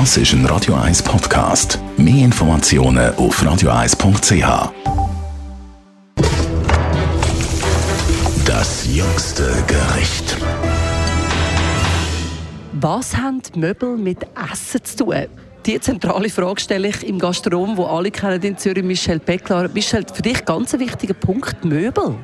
Das ist ein Radio 1 Podcast. Mehr Informationen auf radio1.ch. Das jüngste Gericht. Was haben Möbel mit Essen zu tun? Die zentrale Frage stelle ich im Gastrom, wo alle kennen in Zürich, Michel Pecklar. Michel, für dich ganz ein wichtiger Punkt, Möbel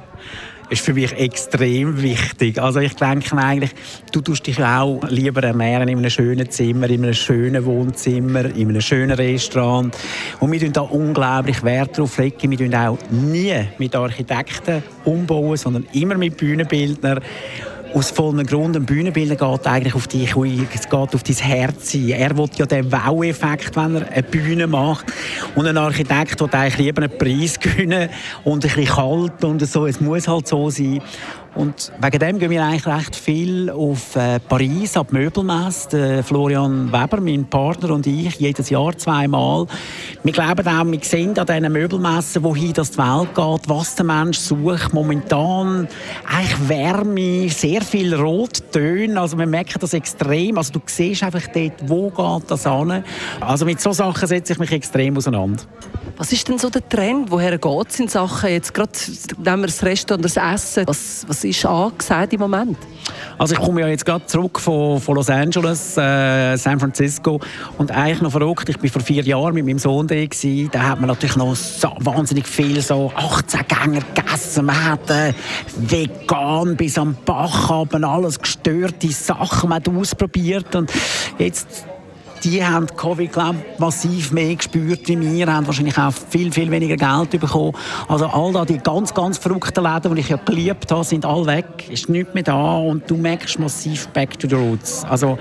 ist für mich extrem wichtig. Also ich denke eigentlich, du tust dich auch lieber ernähren in einem schönen Zimmer, in einem schönen Wohnzimmer, in einem schönen Restaurant. Und wir legen da unglaublich Wert darauf legen. Wir tun auch nie mit Architekten umbauen, sondern immer mit Bühnenbildnern aus vollem Grund. Ein Bühnenbilder geht eigentlich auf dich, es geht auf dein Herz ein. Er will ja den Wow-Effekt, wenn er eine Bühne macht. Und ein Architekt will eigentlich lieber einen Preis gewinnen und ein bisschen kalt und so. Es muss halt so sein. Und wegen dem gehen wir eigentlich recht viel auf äh, Paris, ab Möbelmesse. Florian Weber, mein Partner und ich, jedes Jahr zweimal. Wir glauben auch, wir sehen an diesen Möbelmessen, wohin das die Welt geht, was der Mensch sucht. Momentan eigentlich Wärme, sehr viel Rottöne. Also wir merken das extrem. Also du siehst einfach dort, wo geht das an. Also mit solchen Sachen setze ich mich extrem auseinander. Was ist denn so der Trend? Woher geht es in Sachen, jetzt gerade nehmen wir das Restaurant, das Essen, was, was ist angesagt im Moment? Also ich komme ja jetzt gerade zurück von, von Los Angeles, äh, San Francisco. Und eigentlich noch verrückt, ich war vor vier Jahren mit meinem Sohn da gewesen, da hat man natürlich noch so wahnsinnig viel so 18 Gänger gegessen, man hat äh, vegan bis am Bach haben alles gestörte Sachen man hat ausprobiert. Und jetzt die haben Covid glaub, massiv mehr gespürt wie wir, haben wahrscheinlich auch viel, viel weniger Geld bekommen. Also all da die ganz, ganz verrückten Läden, die ich ja geliebt habe, sind alle weg, ist nichts mehr da und du merkst massiv back to the roots. Also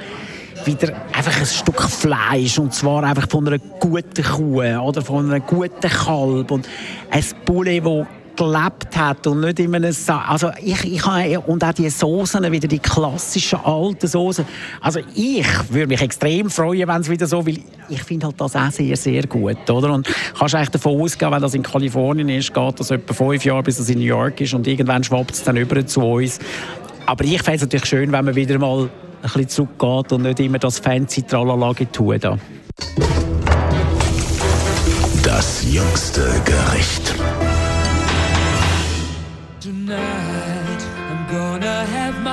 wieder einfach ein Stück Fleisch und zwar einfach von einer guten Kuh oder von einem guten Kalb und ein Poulet, das gelebt hat und nicht in einem Sa also ich, ich habe, und auch die Soßen wieder die klassischen alten Soßen also ich würde mich extrem freuen wenn es wieder so weil ich finde halt das auch sehr sehr gut oder und kannst eigentlich davon ausgehen wenn das in Kalifornien ist geht das etwa fünf Jahre bis es in New York ist und irgendwann schwappt es dann über zu uns aber ich fände es natürlich schön wenn man wieder mal ein bisschen zurückgeht und nicht immer das fancy Tralalage tun da. Das jüngste Gericht.